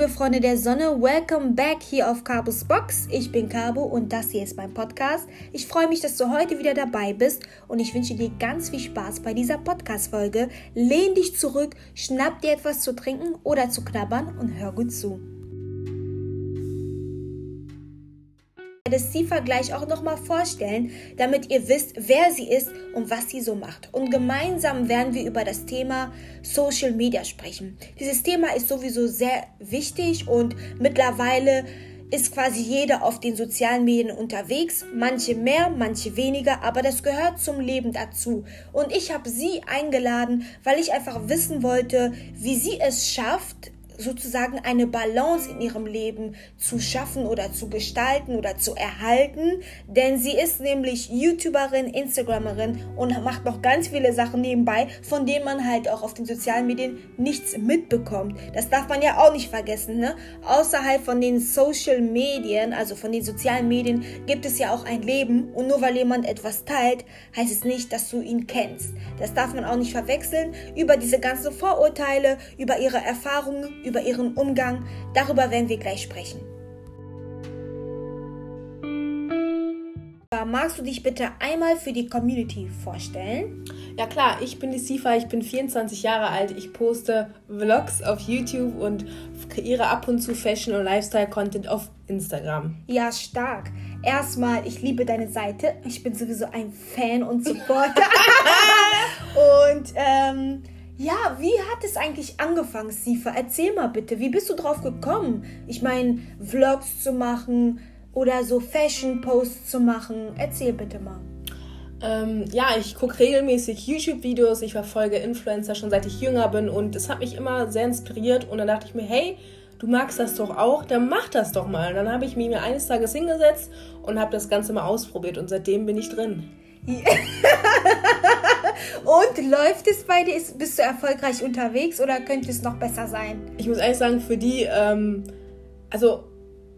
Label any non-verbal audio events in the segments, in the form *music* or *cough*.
liebe Freunde der Sonne, welcome back hier auf Cabos Box. Ich bin Cabo und das hier ist mein Podcast. Ich freue mich, dass du heute wieder dabei bist und ich wünsche dir ganz viel Spaß bei dieser Podcast-Folge. Lehn dich zurück, schnapp dir etwas zu trinken oder zu knabbern und hör gut zu. Das Sifa gleich auch nochmal vorstellen, damit ihr wisst, wer sie ist und was sie so macht. Und gemeinsam werden wir über das Thema Social Media sprechen. Dieses Thema ist sowieso sehr wichtig und mittlerweile ist quasi jeder auf den sozialen Medien unterwegs, manche mehr, manche weniger, aber das gehört zum Leben dazu. Und ich habe sie eingeladen, weil ich einfach wissen wollte, wie sie es schafft, sozusagen eine Balance in ihrem Leben zu schaffen oder zu gestalten oder zu erhalten, denn sie ist nämlich YouTuberin, Instagramerin und macht noch ganz viele Sachen nebenbei, von denen man halt auch auf den sozialen Medien nichts mitbekommt. Das darf man ja auch nicht vergessen, ne? Außerhalb von den Social Medien, also von den sozialen Medien, gibt es ja auch ein Leben und nur weil jemand etwas teilt, heißt es nicht, dass du ihn kennst. Das darf man auch nicht verwechseln. Über diese ganzen Vorurteile, über ihre Erfahrungen, ihren Umgang. Darüber werden wir gleich sprechen. Magst du dich bitte einmal für die Community vorstellen? Ja klar, ich bin die Sifa, ich bin 24 Jahre alt, ich poste Vlogs auf YouTube und kreiere ab und zu Fashion- und Lifestyle-Content auf Instagram. Ja, stark. Erstmal, ich liebe deine Seite. Ich bin sowieso ein Fan und Supporter. *laughs* *laughs* und ähm, ja, wie hat es eigentlich angefangen, Sifa? Erzähl mal bitte, wie bist du drauf gekommen? Ich meine, Vlogs zu machen oder so Fashion-Posts zu machen. Erzähl bitte mal. Ähm, ja, ich gucke regelmäßig YouTube-Videos, ich verfolge Influencer schon seit ich jünger bin und es hat mich immer sehr inspiriert und dann dachte ich mir, hey, du magst das doch auch, dann mach das doch mal. Und dann habe ich mich mir eines Tages hingesetzt und habe das Ganze mal ausprobiert und seitdem bin ich drin. *laughs* Und läuft es bei dir? Bist du erfolgreich unterwegs oder könnte es noch besser sein? Ich muss ehrlich sagen, für die, ähm, also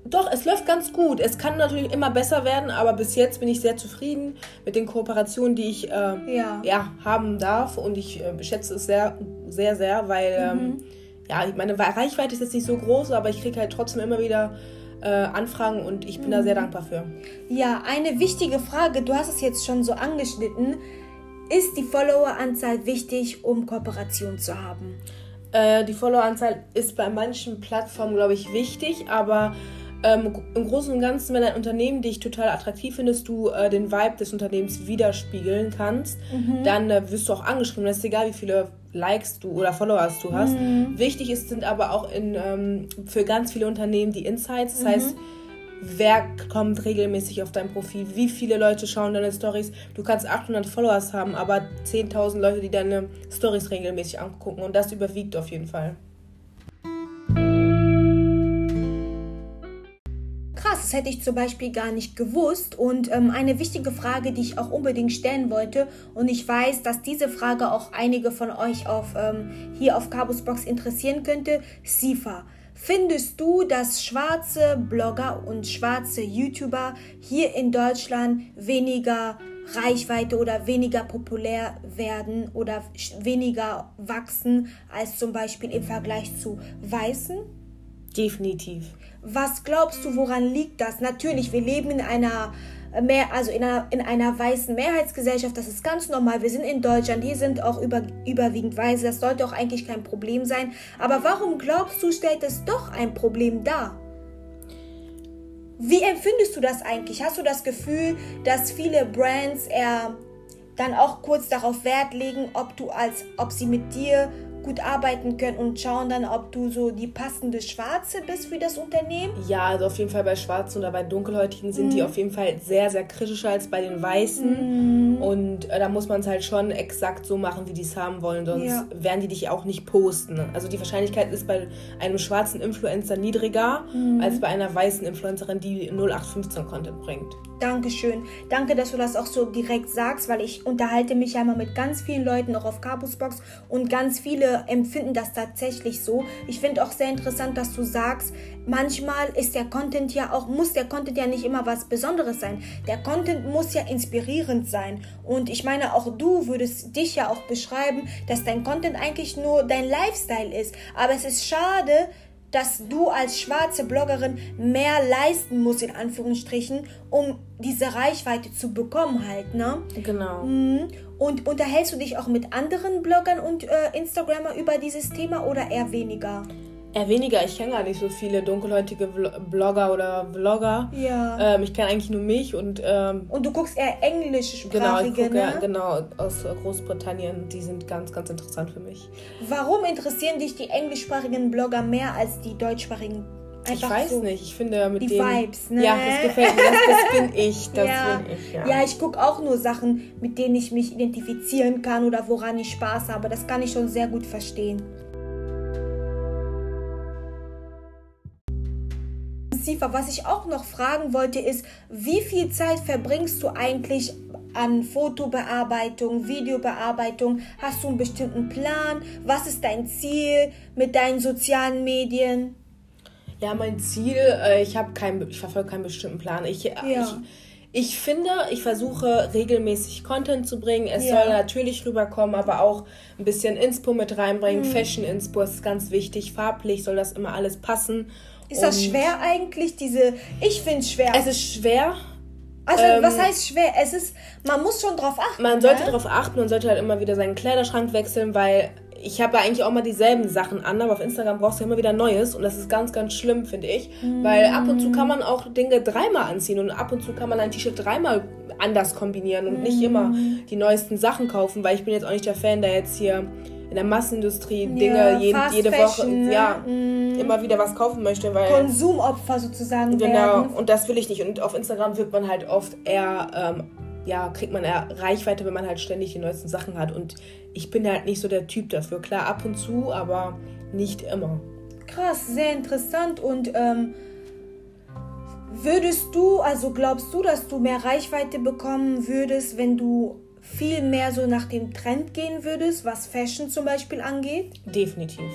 doch, es läuft ganz gut. Es kann natürlich immer besser werden, aber bis jetzt bin ich sehr zufrieden mit den Kooperationen, die ich äh, ja. ja. haben darf. Und ich äh, schätze es sehr, sehr, sehr, weil ähm, mhm. ähm, ja, meine Reichweite ist jetzt nicht so groß, aber ich kriege halt trotzdem immer wieder äh, Anfragen und ich bin mhm. da sehr dankbar für. Ja, eine wichtige Frage, du hast es jetzt schon so angeschnitten. Ist die Followeranzahl wichtig, um Kooperation zu haben? Äh, die Followeranzahl ist bei manchen Plattformen, glaube ich, wichtig, aber ähm, im Großen und Ganzen, wenn ein Unternehmen dich total attraktiv findest, du äh, den Vibe des Unternehmens widerspiegeln kannst, mhm. dann äh, wirst du auch angeschrieben. Das ist egal, wie viele Likes du oder Followers du hast. Mhm. Wichtig ist, sind aber auch in, ähm, für ganz viele Unternehmen die Insights. Das mhm. heißt, wer kommt regelmäßig auf dein Profil, wie viele Leute schauen deine Stories. Du kannst 800 Followers haben, aber 10.000 Leute, die deine Stories regelmäßig angucken und das überwiegt auf jeden Fall. Krass, das hätte ich zum Beispiel gar nicht gewusst. Und ähm, eine wichtige Frage, die ich auch unbedingt stellen wollte, und ich weiß, dass diese Frage auch einige von euch auf, ähm, hier auf Cabos Box interessieren könnte, Sifa. Findest du, dass schwarze Blogger und schwarze YouTuber hier in Deutschland weniger Reichweite oder weniger populär werden oder weniger wachsen als zum Beispiel im Vergleich zu Weißen? Definitiv. Was glaubst du, woran liegt das? Natürlich, wir leben in einer mehr, also in einer, in einer weißen Mehrheitsgesellschaft, das ist ganz normal. Wir sind in Deutschland, hier sind auch über, überwiegend Weiße, das sollte auch eigentlich kein Problem sein. Aber warum glaubst du, stellt es doch ein Problem dar? Wie empfindest du das eigentlich? Hast du das Gefühl, dass viele Brands eher dann auch kurz darauf Wert legen, ob du als, ob sie mit dir gut arbeiten können und schauen dann, ob du so die passende Schwarze bist für das Unternehmen? Ja, also auf jeden Fall bei Schwarzen oder bei Dunkelhäutigen sind mhm. die auf jeden Fall sehr, sehr kritischer als bei den Weißen. Mhm. Und äh, da muss man es halt schon exakt so machen, wie die es haben wollen, sonst ja. werden die dich auch nicht posten. Also die Wahrscheinlichkeit ist bei einem schwarzen Influencer niedriger mhm. als bei einer weißen Influencerin, die 0815 Content bringt. Dankeschön. Danke, dass du das auch so direkt sagst, weil ich unterhalte mich ja immer mit ganz vielen Leuten auch auf Cabusbox und ganz viele empfinden das tatsächlich so. Ich finde auch sehr interessant, dass du sagst, manchmal ist der Content ja auch, muss der Content ja nicht immer was Besonderes sein. Der Content muss ja inspirierend sein. Und ich meine, auch du würdest dich ja auch beschreiben, dass dein Content eigentlich nur dein Lifestyle ist. Aber es ist schade, dass du als schwarze Bloggerin mehr leisten musst, in Anführungsstrichen, um diese Reichweite zu bekommen halt, ne? Genau. Mhm. Und unterhältst du dich auch mit anderen Bloggern und äh, Instagrammer über dieses Thema oder eher weniger? Eher weniger. Ich kenne gar nicht so viele dunkelhäutige Blogger oder Vlogger. Ja. Ähm, ich kenne eigentlich nur mich und. Ähm, und du guckst eher englischsprachige, genau, ich gucke, ne? ja, genau, aus Großbritannien. Die sind ganz, ganz interessant für mich. Warum interessieren dich die englischsprachigen Blogger mehr als die deutschsprachigen? Einfach ich weiß so nicht. Ich finde mit die denen, Vibes, ne? Ja, das gefällt mir. Das, das bin ich. *laughs* Das ja. bin ich. Ja, ja ich gucke auch nur Sachen, mit denen ich mich identifizieren kann oder woran ich Spaß habe. Das kann ich schon sehr gut verstehen. Sifa, was ich auch noch fragen wollte, ist, wie viel Zeit verbringst du eigentlich an Fotobearbeitung, Videobearbeitung? Hast du einen bestimmten Plan? Was ist dein Ziel mit deinen sozialen Medien? Ja, mein Ziel, äh, ich habe keinen, ich verfolge keinen bestimmten Plan. Ich, Ja. ich, ich finde, ich versuche regelmäßig Content zu bringen. Es Ja. soll natürlich rüberkommen, aber auch ein bisschen Inspo mit Mhm. reinbringen. Fashion Inspo ist ganz wichtig. Farblich soll das immer alles passen. Ist das schwer eigentlich, diese. Ich finde es schwer. Es ist schwer. also, ähm, was heißt schwer? Es ist. Man muss schon drauf achten. Man sollte ne? darauf achten und sollte halt immer wieder seinen Kleiderschrank wechseln, weil ich habe ja eigentlich auch mal dieselben Sachen an, aber auf Instagram brauchst du ja immer wieder Neues und das ist ganz, ganz schlimm, finde ich. Weil ab und zu kann man auch Dinge dreimal anziehen und ab und zu kann man ein T-Shirt dreimal anders kombinieren und nicht immer die neuesten Sachen kaufen, weil ich bin jetzt auch nicht der Fan, der jetzt hier in der Massenindustrie Dinge Ja, jede Fashion, Woche ne? ja, immer wieder was kaufen möchte, weil Konsumopfer sozusagen Genau, werden. und das will ich nicht. Und auf Instagram wird man halt oft eher, ähm, ja, kriegt man eher Reichweite, wenn man halt ständig die neuesten Sachen hat. Und ich bin halt nicht so der Typ dafür. Klar, ab und zu, aber nicht immer. Krass, sehr interessant. Und ähm, würdest du, also glaubst du, dass du mehr Reichweite bekommen würdest, wenn du viel mehr so nach dem Trend gehen würdest, was Fashion zum Beispiel angeht? Definitiv.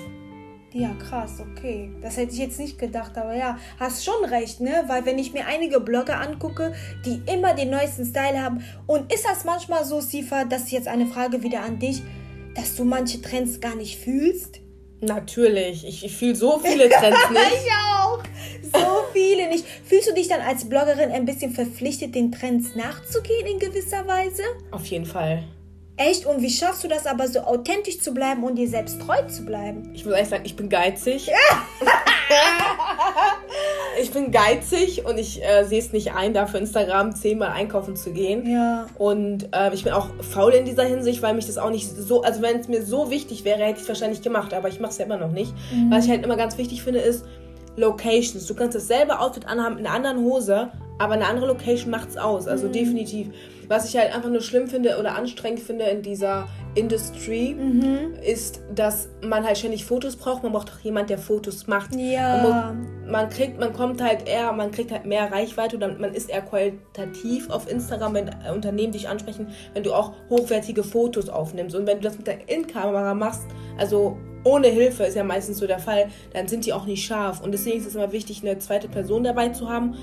Ja, krass, okay. Das hätte ich jetzt nicht gedacht, aber ja, hast schon recht, ne? Weil wenn ich mir einige Blogger angucke, die immer den neuesten Style haben, und ist das manchmal so, Sifa, das ist jetzt eine Frage wieder an dich, dass du manche Trends gar nicht fühlst? Natürlich. Ich, ich fühle so viele Trends *laughs* nicht. Ich auch. So viele nicht. Fühlst du dich dann als Bloggerin ein bisschen verpflichtet, den Trends nachzugehen in gewisser Weise? Auf jeden Fall. Echt? Und wie schaffst du das aber so authentisch zu bleiben und dir selbst treu zu bleiben? Ich muss ehrlich sagen, ich bin geizig. *laughs* ich bin geizig und ich äh, sehe es nicht ein, da für Instagram zehnmal einkaufen zu gehen. Ja. Und äh, ich bin auch faul in dieser Hinsicht, weil mich das auch nicht so, also wenn es mir so wichtig wäre, hätte ich es wahrscheinlich gemacht, aber ich mache es ja immer noch nicht. Was ich halt immer ganz wichtig finde, ist Locations. Du kannst dasselbe Outfit anhaben in einer anderen Hose, aber eine andere Location macht's aus. Also definitiv. Was ich halt einfach nur schlimm finde oder anstrengend finde in dieser Industrie, ist, dass man halt ständig Fotos braucht. Man braucht auch jemand, der Fotos macht. Ja. Man, man kriegt, man kommt halt eher, man kriegt halt mehr Reichweite oder man ist eher qualitativ auf Instagram, wenn Unternehmen dich ansprechen, wenn du auch hochwertige Fotos aufnimmst. Und wenn du das mit der In-Kamera machst, also ohne Hilfe ist ja meistens so der Fall, dann sind die auch nicht scharf. Und deswegen ist es immer wichtig, eine zweite Person dabei zu haben,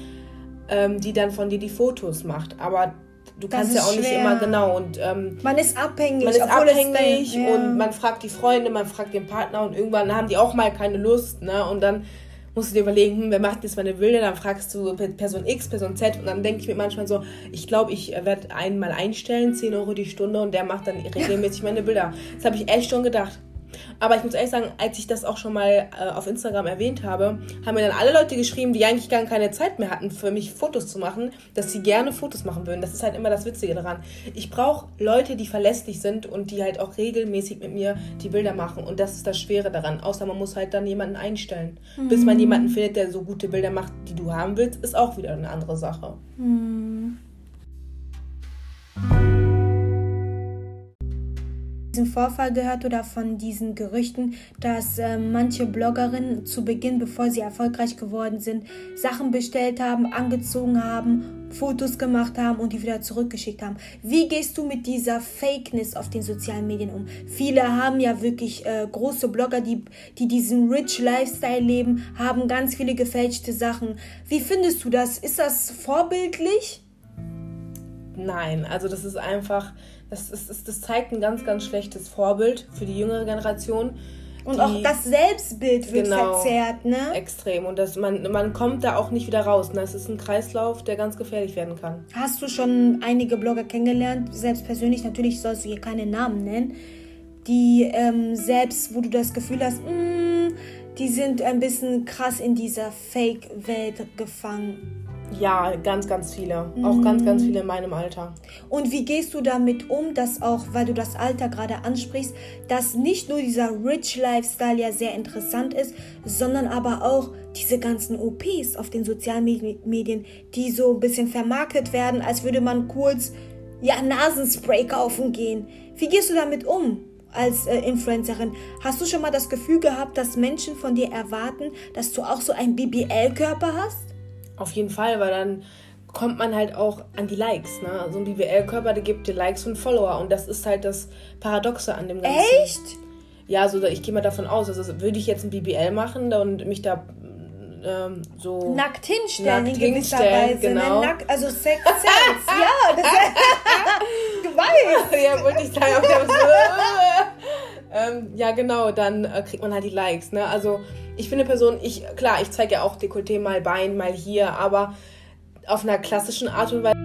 ähm, die dann von dir die Fotos macht. Aber du Das kannst ja auch nicht schwer. immer genau und ähm, Man ist abhängig. man ist abhängig dann- ja. und man fragt die Freunde, man fragt den Partner und irgendwann haben die auch mal keine Lust, ne? Und dann musst du dir überlegen, hm, wer macht jetzt meine Bilder? Dann fragst du Person X, Person Z und dann denke ich mir manchmal so, ich glaube, ich werde einen mal einstellen, 10 Euro die Stunde und der macht dann regelmäßig meine Bilder. Das habe ich echt schon gedacht. Aber ich muss ehrlich sagen, als ich das auch schon mal äh, auf Instagram erwähnt habe, haben mir dann alle Leute geschrieben, die eigentlich gar keine Zeit mehr hatten, für mich Fotos zu machen, dass sie gerne Fotos machen würden. Das ist halt immer das Witzige daran. Ich brauche Leute, die verlässlich sind und die halt auch regelmäßig mit mir die Bilder machen. Und das ist das Schwere daran. Außer man muss halt dann jemanden einstellen. Bis man jemanden findet, der so gute Bilder macht, die du haben willst, ist auch wieder eine andere Sache. Diesen Vorfall gehört oder von diesen Gerüchten, dass äh, manche Bloggerinnen zu Beginn, bevor sie erfolgreich geworden sind, Sachen bestellt haben, angezogen haben, Fotos gemacht haben und die wieder zurückgeschickt haben. Wie gehst du mit dieser Fakeness auf den sozialen Medien um? Viele haben ja wirklich äh, große Blogger, die, die diesen rich Lifestyle leben, haben ganz viele gefälschte Sachen. Wie findest du das? Ist das vorbildlich? Nein, also das ist einfach, das, ist, das zeigt ein ganz, ganz schlechtes Vorbild für die jüngere Generation. Und auch das Selbstbild wird genau, verzerrt, ne? Extrem. Und das, man, man kommt da auch nicht wieder raus. Es ist ein Kreislauf, der ganz gefährlich werden kann. Hast du schon einige Blogger kennengelernt, selbst persönlich, natürlich sollst du hier keine Namen nennen, die ähm, selbst, wo du das Gefühl hast, mh, mm, die sind ein bisschen krass in dieser Fake-Welt gefangen. Ja, ganz, ganz viele. Mhm. Auch ganz, ganz viele in meinem Alter. Und wie gehst du damit um, dass auch, weil du das Alter gerade ansprichst, dass nicht nur dieser Rich Lifestyle ja sehr interessant ist, sondern aber auch diese ganzen OPs auf den sozialen Medien, die so ein bisschen vermarktet werden, als würde man kurz ja Nasenspray kaufen gehen. Wie gehst du damit um? als äh, Influencerin. Hast du schon mal das Gefühl gehabt, dass Menschen von dir erwarten, dass du auch so einen BBL-Körper hast? Auf jeden Fall, weil dann kommt man halt auch an die Likes. Ne? So ein BBL-Körper, der gibt dir Likes und Follower. Und das ist halt das Paradoxe an dem Ganzen. Echt? Ja, so ich gehe mal davon aus, also würde ich jetzt ein BBL machen und mich da ähm, so nackt hinstellen nackt gewisser hinstellen. Ne? Genau. Ne? Nack, also Sex Sense, *laughs* ja, das *laughs* du weißt. ja, wollte ich sagen, aber ich *laughs* ähm, ja, genau, dann äh, kriegt man halt die Likes. Ne? Also ich finde Person, ich, klar, ich zeige ja auch Dekolleté mal Bein, mal hier, aber auf einer klassischen Art und Weise.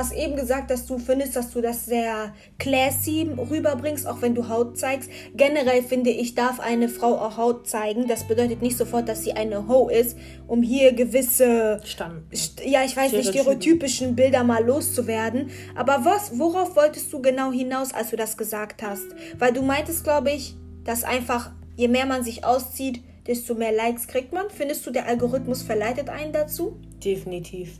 Du hast eben gesagt, dass du findest, dass du das sehr classy rüberbringst, auch wenn du Haut zeigst. Generell finde ich, darf eine Frau auch Haut zeigen. Das bedeutet nicht sofort, dass sie eine Ho ist, um hier gewisse, Stand. ja, ich weiß nicht, stereotypischen Bilder mal loszuwerden. Aber was, worauf wolltest du genau hinaus, als du das gesagt hast? Weil du meintest, glaube ich, dass einfach, je mehr man sich auszieht, desto mehr Likes kriegt man. Findest du, der Algorithmus verleitet einen dazu? Definitiv.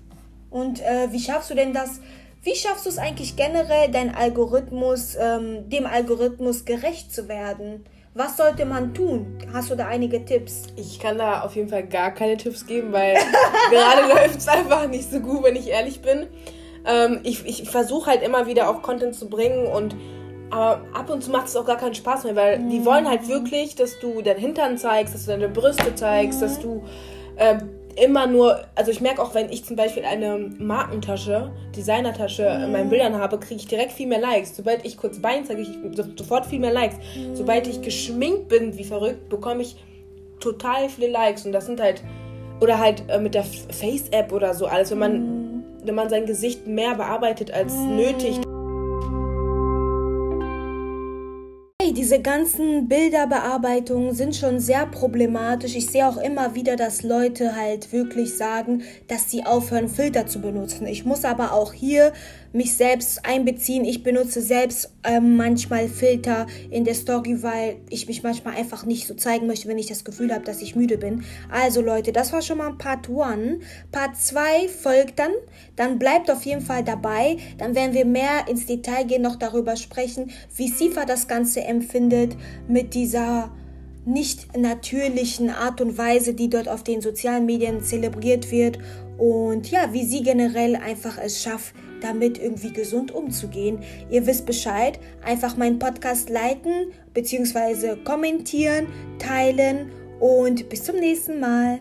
Und äh, wie schaffst du denn das? Wie schaffst du es eigentlich generell, dein Algorithmus, ähm, dem Algorithmus gerecht zu werden? Was sollte man tun? Hast du da einige Tipps? Ich kann da auf jeden Fall gar keine Tipps geben, weil *laughs* gerade läuft es einfach nicht so gut, wenn ich ehrlich bin. Ähm, ich ich versuche halt immer wieder auch Content zu bringen und aber ab und zu macht es auch gar keinen Spaß mehr, weil mhm. die wollen halt wirklich, dass du deinen Hintern zeigst, dass du deine Brüste zeigst, mhm. dass du äh, immer nur, also ich merke auch, wenn ich zum Beispiel eine Markentasche, Designertasche mhm. in meinen mhm. Bildern habe, kriege ich direkt viel mehr Likes. Sobald ich kurz Bein zeige, ich sofort viel mehr Likes. Mhm. Sobald ich geschminkt bin, wie verrückt, bekomme ich total viele Likes. Und das sind halt, oder halt äh, mit der Face-App oder so alles, wenn man, mhm. wenn man sein Gesicht mehr bearbeitet als mhm. Nötig. diese ganzen Bilderbearbeitungen sind schon sehr problematisch. Ich sehe auch immer wieder, dass Leute halt wirklich sagen, dass sie aufhören, Filter zu benutzen. Ich muss aber auch hier mich selbst einbeziehen. Ich benutze selbst ähm, manchmal Filter in der Story, weil ich mich manchmal einfach nicht so zeigen möchte, wenn ich das Gefühl habe, dass ich müde bin. Also Leute, das war schon mal Part 1. Part 2 folgt dann. Dann bleibt auf jeden Fall dabei. Dann werden wir mehr ins Detail gehen, noch darüber sprechen, wie Sifa das Ganze empfindet mit dieser nicht natürlichen Art und Weise, die dort auf den sozialen Medien zelebriert wird und ja, wie sie generell einfach es schafft, damit irgendwie gesund umzugehen. Ihr wisst Bescheid, einfach meinen Podcast liken bzw. kommentieren, teilen und bis zum nächsten Mal.